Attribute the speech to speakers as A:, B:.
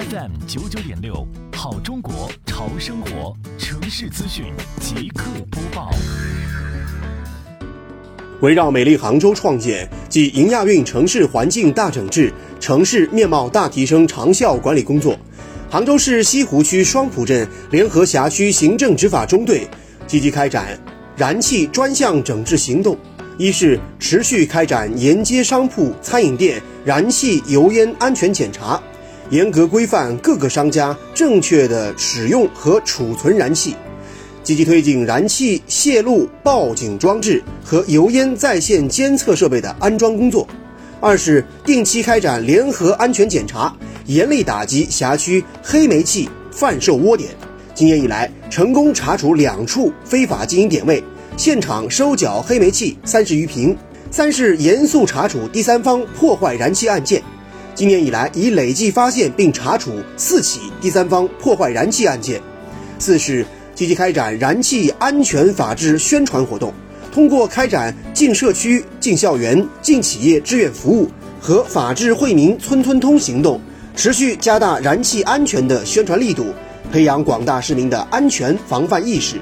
A: FM 九九点六，好中国潮生活城市资讯即刻播报。
B: 围绕美丽杭州创建暨迎亚运城市环境大整治、城市面貌大提升长效管理工作，杭州市西湖区双浦镇联合辖区行政执法中队积极开展燃气专项整治行动。一是持续开展沿街商铺、餐饮店燃气、油烟安全检查，严格规范各个商家正确的使用和储存燃气，积极推进燃气泄露报警装置和油烟在线监测设备的安装工作。二是定期开展联合安全检查，严厉打击辖区黑煤气贩售窝点。今年以来，成功查处两处非法经营点位。现场收缴黑煤气三十余瓶。三是严肃查处第三方破坏燃气案件，今年以来已累计发现并查处四起第三方破坏燃气案件。四是积极开展燃气安全法治宣传活动，通过开展进社区、进校园、进企业志愿服务和法治惠民村村通行动，持续加大燃气安全的宣传力度，培养广大市民的安全防范意识。